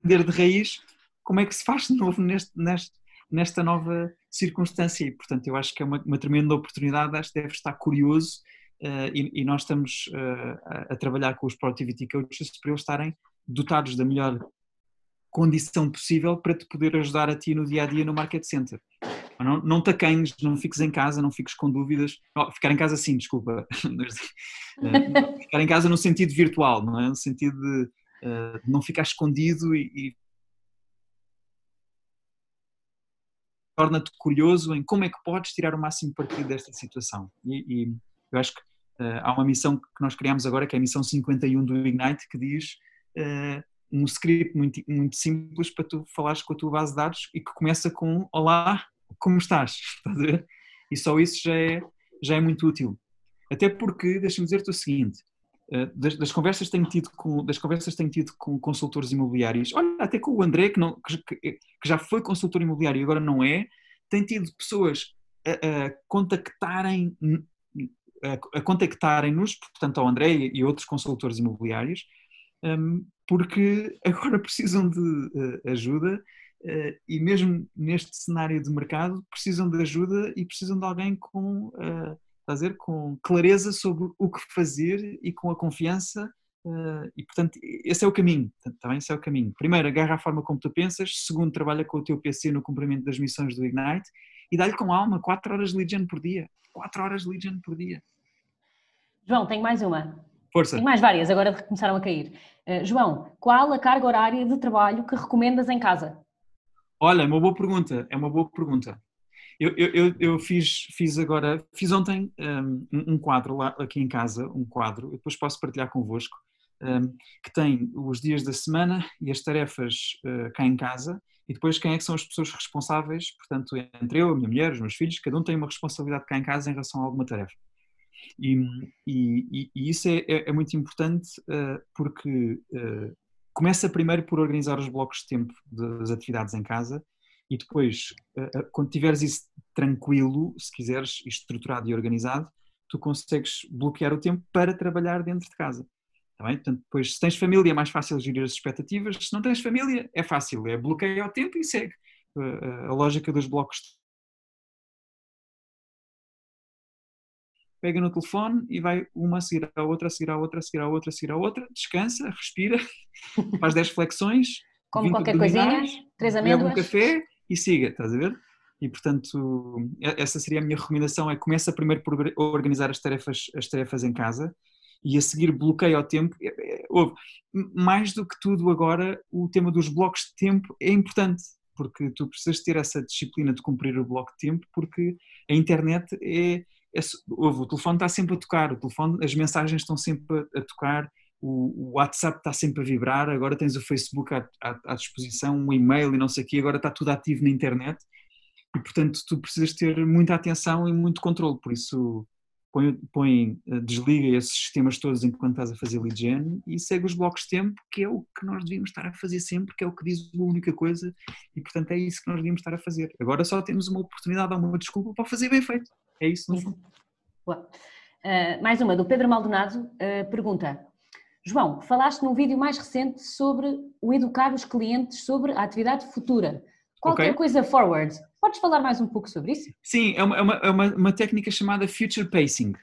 [SPEAKER 1] de raiz como é que se faz de novo neste, neste, nesta nova circunstância e portanto eu acho que é uma, uma tremenda oportunidade, acho que deve estar curioso uh, e, e, nós estamos uh, a, a, trabalhar com os Productivity Coaches para eles estarem dotados da melhor condição possível para te poder ajudar a ti no dia a dia no Market Center. Não, não te acanhes, não fiques em casa, não fiques com dúvidas. Oh, ficar em casa sim, desculpa. Eh, ficar em casa no sentido virtual, não é? No sentido de, uh, não ficar escondido e, e torna-te curioso em como é que podes tirar o máximo partido desta situação. E, e eu acho que uh, há uma missão que nós criamos agora, que é a missão 51 do Ignite, que diz uh, um script muito, muito simples para tu falares com a tua base de dados e que começa com Olá, como estás? E só isso já é, já é muito útil. Até porque, deixa-me dizer-te o seguinte, das, das, conversas tenho tido com das conversas tenho tido com consultores imobiliários olha até com o André que, não, que, que já foi consultor imobiliário e agora não é tem tido pessoas a, a contactarem a, a contactarem-nos portanto ao André e outros consultores imobiliários um, porque agora precisam de uh, ajuda Uh, e mesmo neste cenário de mercado precisam de ajuda e precisam de alguém com, uh, dizer, com clareza sobre o que fazer e com a confiança uh, e portanto esse é o caminho, também esse é o caminho. Primeiro, agarra a forma como tu pensas, segundo, trabalha com o teu PC no cumprimento das missões do Ignite e dá-lhe com alma 4 horas de Legion por dia, 4 horas de Legion por dia.
[SPEAKER 2] João, tenho mais uma.
[SPEAKER 1] Força.
[SPEAKER 2] Tenho mais várias, agora começaram a cair. João, qual a carga horária de trabalho que recomendas em casa?
[SPEAKER 1] Olha, é uma boa pergunta, é uma boa pergunta. Eu, eu, eu fiz, fiz agora, fiz ontem um, um, quadro lá aqui em casa, um quadro, depois posso partilhar convosco, um, que tem os dias da semana e as tarefas uh, cá em casa e depois quem é que são as pessoas responsáveis, portanto, entre eu, a minha mulher, os meus filhos, cada um tem uma responsabilidade cá em casa em relação a alguma tarefa. E, e, e isso é, é, é, muito importante uh, porque uh, começa primeiro por organizar os blocos de tempo das atividades em casa e depois, eh, eh, quando tiveres isso tranquilo, se quiseres, estruturado e organizado, tu consegues bloquear o tempo para trabalhar dentro de casa. Tá bem? Portanto, depois, se tens família, é mais fácil gerir as expectativas. Se não tens família, é fácil, é bloqueio ao tempo e segue a, a lógica dos blocos. Pega no telefone e vai uma a seguir à outra, a seguir à outra, a seguir à outra, a seguir à outra, descansa, respira, faz 10 flexões,
[SPEAKER 2] Como qualquer coisinha, três amêndoas.
[SPEAKER 1] um café e siga, estás a ver? E portanto, essa seria a minha recomendação: é começa primeiro por organizar as tarefas, as tarefas em casa e a seguir bloqueia o tempo. É, é, mais do que tudo agora, o tema dos blocos de tempo é importante, porque tu precisas ter essa disciplina de cumprir o bloco de tempo, porque a internet é, é o telefone está sempre a tocar, o telefone, as mensagens estão sempre a, a tocar, o, WhatsApp está sempre a vibrar, agora tens o Facebook à, à, à disposição, um e-mail e não sei o quê, agora está tudo ativo na internet e portanto tu precisas ter muita atenção e muito controle, por isso põe, põe, eh, desliga esses sistemas todos enquanto estás a fazer lead gen e segue os blocos de tempo, que é o que nós devíamos estar a fazer sempre, que é o que diz a única coisa, e portanto é isso que nós devíamos estar a fazer. Agora só temos uma oportunidade uma desculpa para fazer bem feito. É isso, no fundo.
[SPEAKER 2] Uh, mais uma, do Pedro Maldonado, uh, pergunta: João, falaste num vídeo mais recente sobre o educar os clientes sobre a atividade futura. Qualquer okay. coisa forward. Podes falar mais um pouco sobre isso?
[SPEAKER 1] Sim, é uma, é uma, é uma, uma técnica chamada future pacing.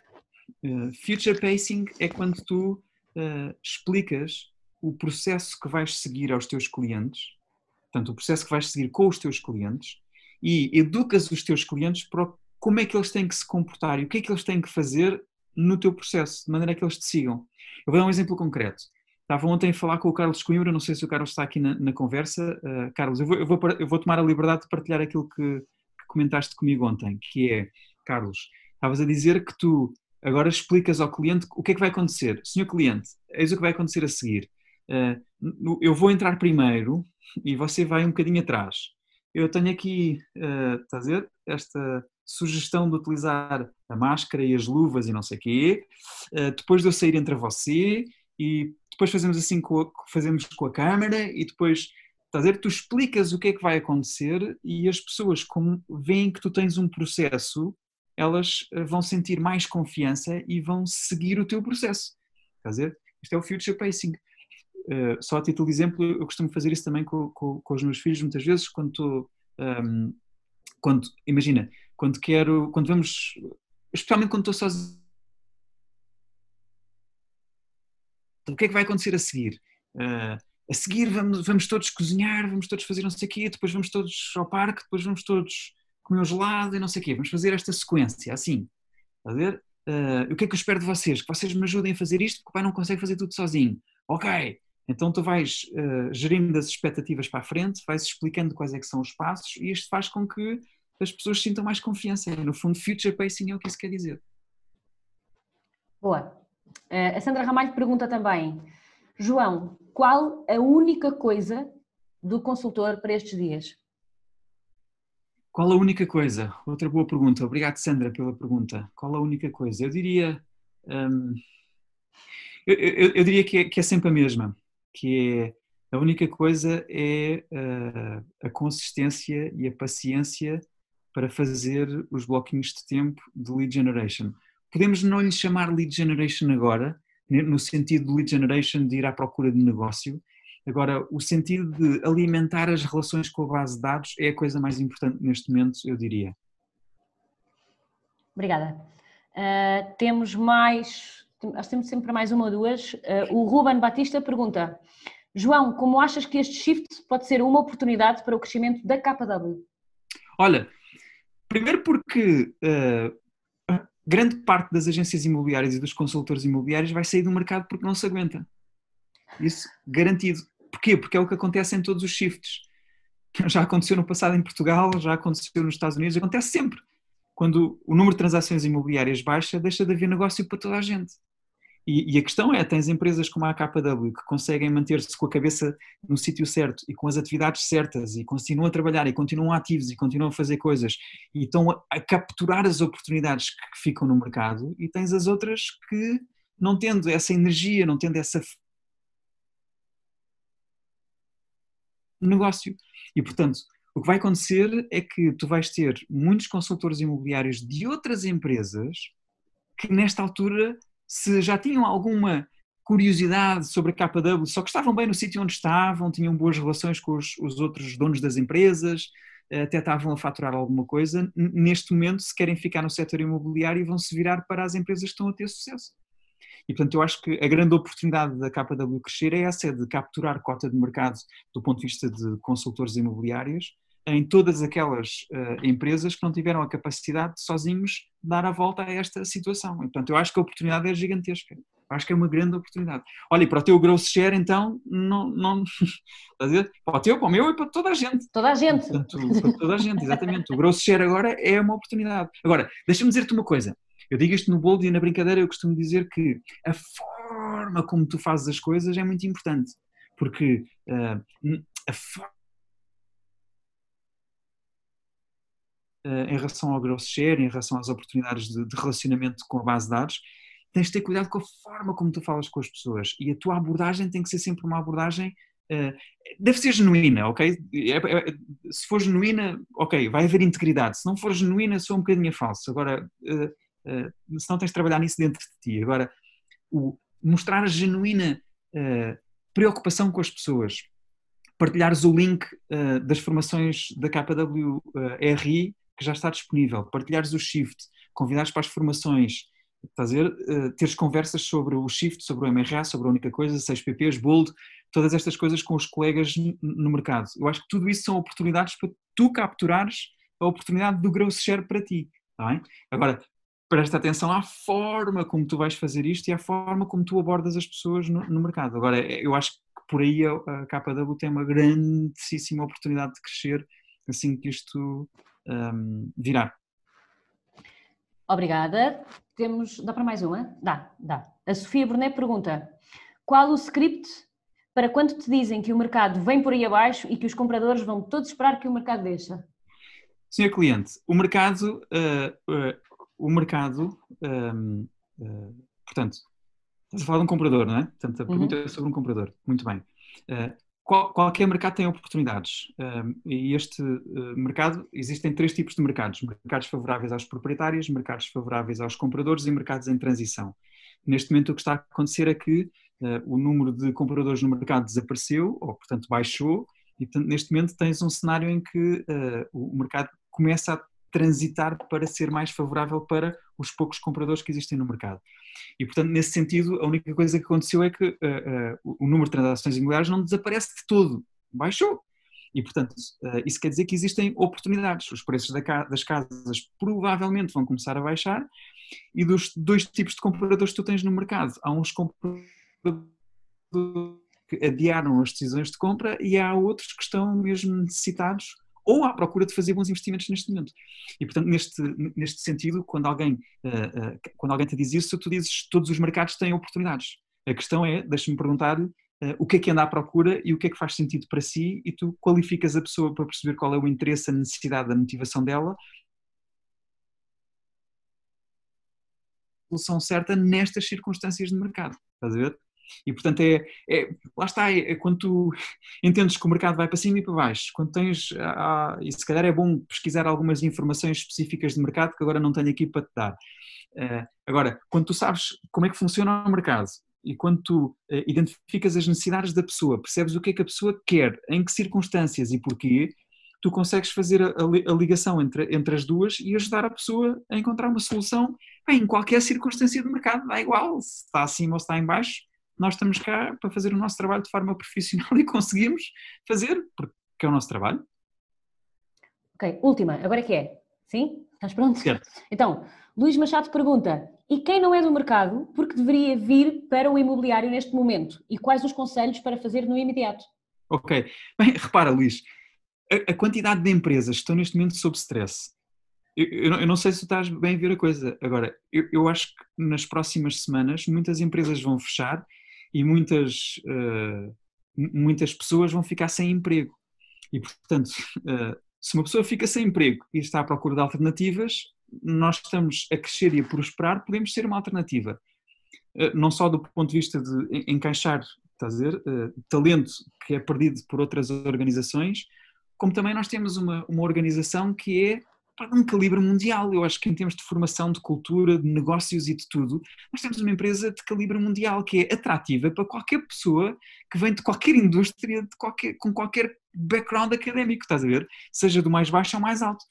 [SPEAKER 1] Uh, future pacing é quando tu uh, explicas o processo que vais seguir aos teus clientes, portanto, o processo que vais seguir com os teus clientes e educas os teus clientes para como é que eles têm que se comportar e o que é que eles têm que fazer no teu processo, de maneira que eles te sigam. Eu vou dar um exemplo concreto. Estava ontem a falar com o Carlos Coimbra, não sei se o Carlos está aqui na, na conversa. Uh, Carlos, eu vou, eu, vou, eu vou, tomar a liberdade de partilhar aquilo que, que comentaste comigo ontem, que é, Carlos, estavas a dizer que tu agora explicas ao cliente o que é que vai acontecer. Senhor cliente, eis o que vai acontecer a seguir. Uh, eu vou entrar primeiro e você vai um bocadinho atrás. Eu tenho aqui, uh, está a ver, esta sugestão de utilizar a máscara e as luvas e não sei o quê. Uh, depois de eu sair entre você e depois fazemos assim com a, fazemos com a câmara e depois estás a ver, tu explicas o que é que vai acontecer e as pessoas como veem que tu tens um processo, elas eh, vão sentir mais confiança e vão seguir o teu processo. Estás a ver? Isto é o future pacing. Uh, só a título de exemplo, eu costumo fazer isso também com, com, com os meus filhos muitas vezes quando um, ehm, quando, imagina, quando quero, quando vamos, especialmente quando estou sozinho o que é que vai acontecer a seguir? Uh, a seguir vamos, vamos todos cozinhar, vamos todos fazer não sei o quê, depois vamos todos ao parque, depois vamos todos comer um gelado e não sei o quê. Vamos fazer esta sequência, assim. A ver? Uh, o que é que eu espero de vocês? Que vocês me ajudem a fazer isto, porque o pai não consegue fazer tudo sozinho. Ok, então tu vais uh, gerindo as expectativas para a frente, vais explicando quais é que são os passos e isto faz com que as pessoas sintam mais confiança. No fundo, future pacing é o que isso quer dizer.
[SPEAKER 2] Boa. Uh, a Sandra Ramalho pergunta também, João, qual a única coisa do consultor para estes dias?
[SPEAKER 1] Qual a única coisa? Outra boa pergunta. Obrigado, Sandra, pela pergunta. Qual a única coisa? Eu diria. Hum, eu, eu, eu, diria que é, que é, sempre a mesma. Que é. A única coisa é uh, a consistência e a paciência para fazer os bloquinhos de tempo de lead generation podemos não lhe chamar lead generation agora, no sentido de lead generation de ir à procura de negócio. Agora, o sentido de alimentar as relações com a base de dados é a coisa mais importante neste momento, eu diria.
[SPEAKER 2] Obrigada. Uh, temos mais, nós temos sempre mais uma ou duas. Uh, o Ruben Batista pergunta: João, como achas que este shift pode ser uma oportunidade para o crescimento da KW?
[SPEAKER 1] Olha, primeiro porque uh, grande parte das agências imobiliárias e dos consultores imobiliários vai sair do mercado porque não se aguenta. Isso garantido. Porquê? Porque é o que acontece em todos os shifts. Já aconteceu no passado em Portugal, já aconteceu nos Estados Unidos, acontece sempre. Quando o número de transações imobiliárias baixa, deixa de haver negócio para toda a gente. E, e, a questão é, tens empresas como a KW que conseguem manter-se com a cabeça no sítio certo e com as atividades certas e continuam a trabalhar e continuam ativos e continuam a fazer coisas e estão a, a capturar as oportunidades que ficam no mercado e tens as outras que não tendo essa energia, não tendo essa negócio. E portanto, o que vai acontecer é que tu vais ter muitos consultores imobiliários de outras empresas que nesta altura se já tinham alguma curiosidade sobre a KW, só que estavam bem no sítio onde estavam, tinham boas relações com os, os outros donos das empresas, até estavam a faturar alguma coisa, neste momento, se querem ficar no setor imobiliário, vão se virar para as empresas que estão a ter sucesso. E, portanto, eu acho que a grande oportunidade da KW crescer é essa, é de capturar cota de mercado do ponto de vista de consultores imobiliários em todas aquelas uh, empresas que não tiveram a capacidade de sozinhos dar a volta a esta situação. E, portanto, eu acho que a oportunidade é gigantesca. Eu acho que é uma grande oportunidade. Olha, e para o teu gross share, então, não, não? Para o teu, para o meu e para toda a gente.
[SPEAKER 2] Toda a gente.
[SPEAKER 1] Portanto, para toda a gente, exatamente. O gross share agora é uma oportunidade. Agora, deixa-me dizer-te uma coisa. Eu digo isto no bold e na brincadeira eu costumo dizer que a forma como tu fazes as coisas é muito importante. Porque uh, a forma em relação ao gross share, em relação às oportunidades de, de relacionamento com a base de dados, tens de ter cuidado com a forma como tu falas com as pessoas e a tua abordagem tem que ser sempre uma abordagem Uh, deve ser genuína, ok? É, é, se for genuína, ok, vai haver integridade. Se não for genuína, sou um bocadinho falso. Agora, uh, uh, se não tens de trabalhar nisso dentro de ti. Agora, o, mostrar a genuína preocupação com as pessoas, partilhares o link das formações da KWRI que já está disponível, partilhares o Shift, convidares para as formações, ver? Uh, teres conversas sobre o Shift, sobre o MRA, sobre a única coisa, 6PPs, Bold, todas estas coisas com os colegas no mercado. Eu acho que tudo isso são oportunidades para tu capturares a oportunidade do gross share para ti. Bem? Agora, presta atenção à forma como tu vais fazer isto e à forma como tu abordas as pessoas no, no mercado. Agora, eu acho que por aí a, a KW tem uma grandíssima oportunidade de crescer assim que isto um, virar.
[SPEAKER 2] Obrigada. Temos. Dá para mais uma? Dá, dá. A Sofia Brunet pergunta: qual o script para quando te dizem que o mercado vem por aí abaixo e que os compradores vão todos esperar que o mercado deixa?
[SPEAKER 1] Senhor cliente, o mercado, uh, uh, o mercado, um, uh, eh, portanto, estás a falar de um comprador, não é? Portanto, a pergunta uhum. é sobre um comprador. Muito bem qualquer mercado tem oportunidades e este eh, mercado, existem três tipos de mercados, mercados favoráveis aos proprietários, mercados favoráveis aos compradores e mercados em transição. Neste momento o que está a acontecer é que uh, o número de compradores no mercado desapareceu, ou portanto baixou, e portanto, neste momento tens um cenário em que uh, o mercado começa a transitar para ser mais favorável para os poucos compradores que existem no mercado. E, portanto, nesse sentido, a única coisa que aconteceu é que uh, uh, o número de transações imobiliárias não desaparece de todo, baixou. E, portanto, uh, isso quer dizer que existem oportunidades. Os preços da, das casas provavelmente vão começar a baixar e dos dois tipos de compradores que tu tens no mercado. Há uns compradores que adiaram as decisões de compra e há outros que estão mesmo necessitados ou à procura de fazer bons investimentos neste momento. E, portanto, neste, neste sentido, quando alguém, uh, uh, quando alguém te diz isso, tu dizes todos os mercados têm oportunidades. A questão é, deixa-me perguntar uh, o que é que anda à procura e o que é que faz sentido para si e tu qualificas a pessoa para perceber qual é o interesse, a necessidade, a motivação dela solução certa nestas circunstâncias de mercado. Estás a ver? E portanto é, é lá está, é, é, quando tu entendes que o mercado vai para cima e para baixo, quando tens, ah, e se calhar é bom pesquisar algumas informações específicas de mercado que agora não tenho aqui para te dar. Uh, agora, quando tu sabes como é que funciona o mercado e quando tu uh, identificas as necessidades da pessoa, percebes o que é que a pessoa quer, em que circunstâncias e porquê, tu consegues fazer a, a, ligação entre, entre as duas e ajudar a pessoa a encontrar uma solução bem, em qualquer circunstância do mercado, dá igual se está acima ou se está em baixo, nós estamos cá para fazer o nosso trabalho de forma profissional e conseguimos fazer, porque é o nosso trabalho.
[SPEAKER 2] Ok, última, agora é que é? Sim? Estás pronto?
[SPEAKER 1] Certo.
[SPEAKER 2] Então, Luís Machado pergunta: e quem não é do mercado, porque deveria vir para o imobiliário neste momento? E quais os conselhos para fazer no imediato?
[SPEAKER 1] Ok. Bem, repara, Luís, a, a quantidade de empresas que estão neste momento sob stress eu, eu, não sei se estás bem a ver a coisa. Agora, eu, eu, acho que nas próximas semanas muitas empresas vão fechar e muitas, uh, muitas pessoas vão ficar sem emprego. E, portanto, uh, se uma pessoa fica sem emprego e está à procura de alternativas, nós estamos a crescer e a prosperar, podemos ser uma alternativa. Uh, não só do ponto de vista de encaixar, estás a dizer, talento que é perdido por outras organizações, como também nós temos uma, uma organização que é um calibre mundial. Eu acho que em termos de formação, de cultura, de negócios e de tudo, nós temos uma empresa de calibre mundial que é atrativa para qualquer pessoa que vem de qualquer indústria, de qualquer, com qualquer background académico, estás a ver? Seja do mais baixo ao mais alto.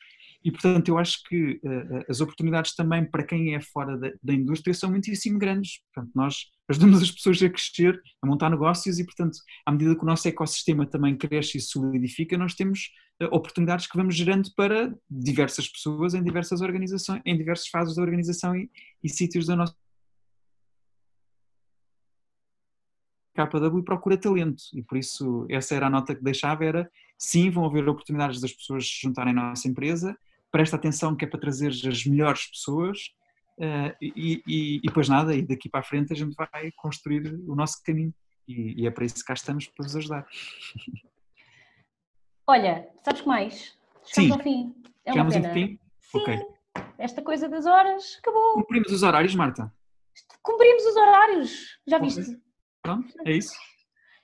[SPEAKER 1] E, portanto, eu acho que uh, as oportunidades também para quem é fora da, da, indústria são muitíssimo grandes. Portanto, nós ajudamos as pessoas a crescer, a montar negócios e, portanto, à medida que o nosso ecossistema também cresce e solidifica, nós temos uh, oportunidades que vamos gerando para diversas pessoas em diversas organizações, em diversas fases da organização e, e sítios da nossa KW procura talento e por isso essa era a nota que deixava era sim, vão haver oportunidades das pessoas se juntarem à nossa empresa, presta atenção que é para trazer as melhores pessoas uh, e, e, e depois nada, e daqui para a frente a gente vai construir o nosso caminho e, e é para isso que cá estamos para vos ajudar.
[SPEAKER 2] Olha, sabes que mais? Chegamos Sim. ao fim. É
[SPEAKER 1] Chegamos ao fim?
[SPEAKER 2] Sim. Okay. Esta coisa das horas acabou.
[SPEAKER 1] Cumprimos os horários, Marta?
[SPEAKER 2] Cumprimos os horários, já viste?
[SPEAKER 1] Pronto, é isso.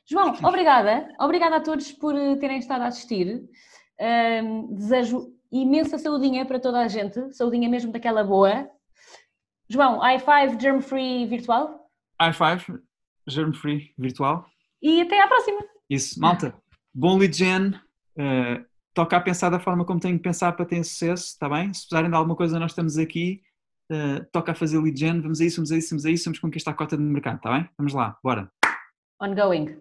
[SPEAKER 2] João, obrigada. Obrigada a todos por eh, terem estado a assistir. Um, desejo imensa saudinha para toda a gente, saudinha mesmo daquela boa. João, i5 Germ Free virtual?
[SPEAKER 1] i5 Germ Free virtual.
[SPEAKER 2] E até à próxima.
[SPEAKER 1] Isso, malta. Bom lead gen. Uh, toca a pensar da forma como tenho que pensar para ter sucesso, está bem? Se precisarem de alguma coisa, nós estamos aqui. Uh, toca a fazer lead gen, vamos a isso, vamos a isso, vamos a isso, vamos conquistar a cota de mercado, está bem? Vamos lá, bora.
[SPEAKER 2] Ongoing.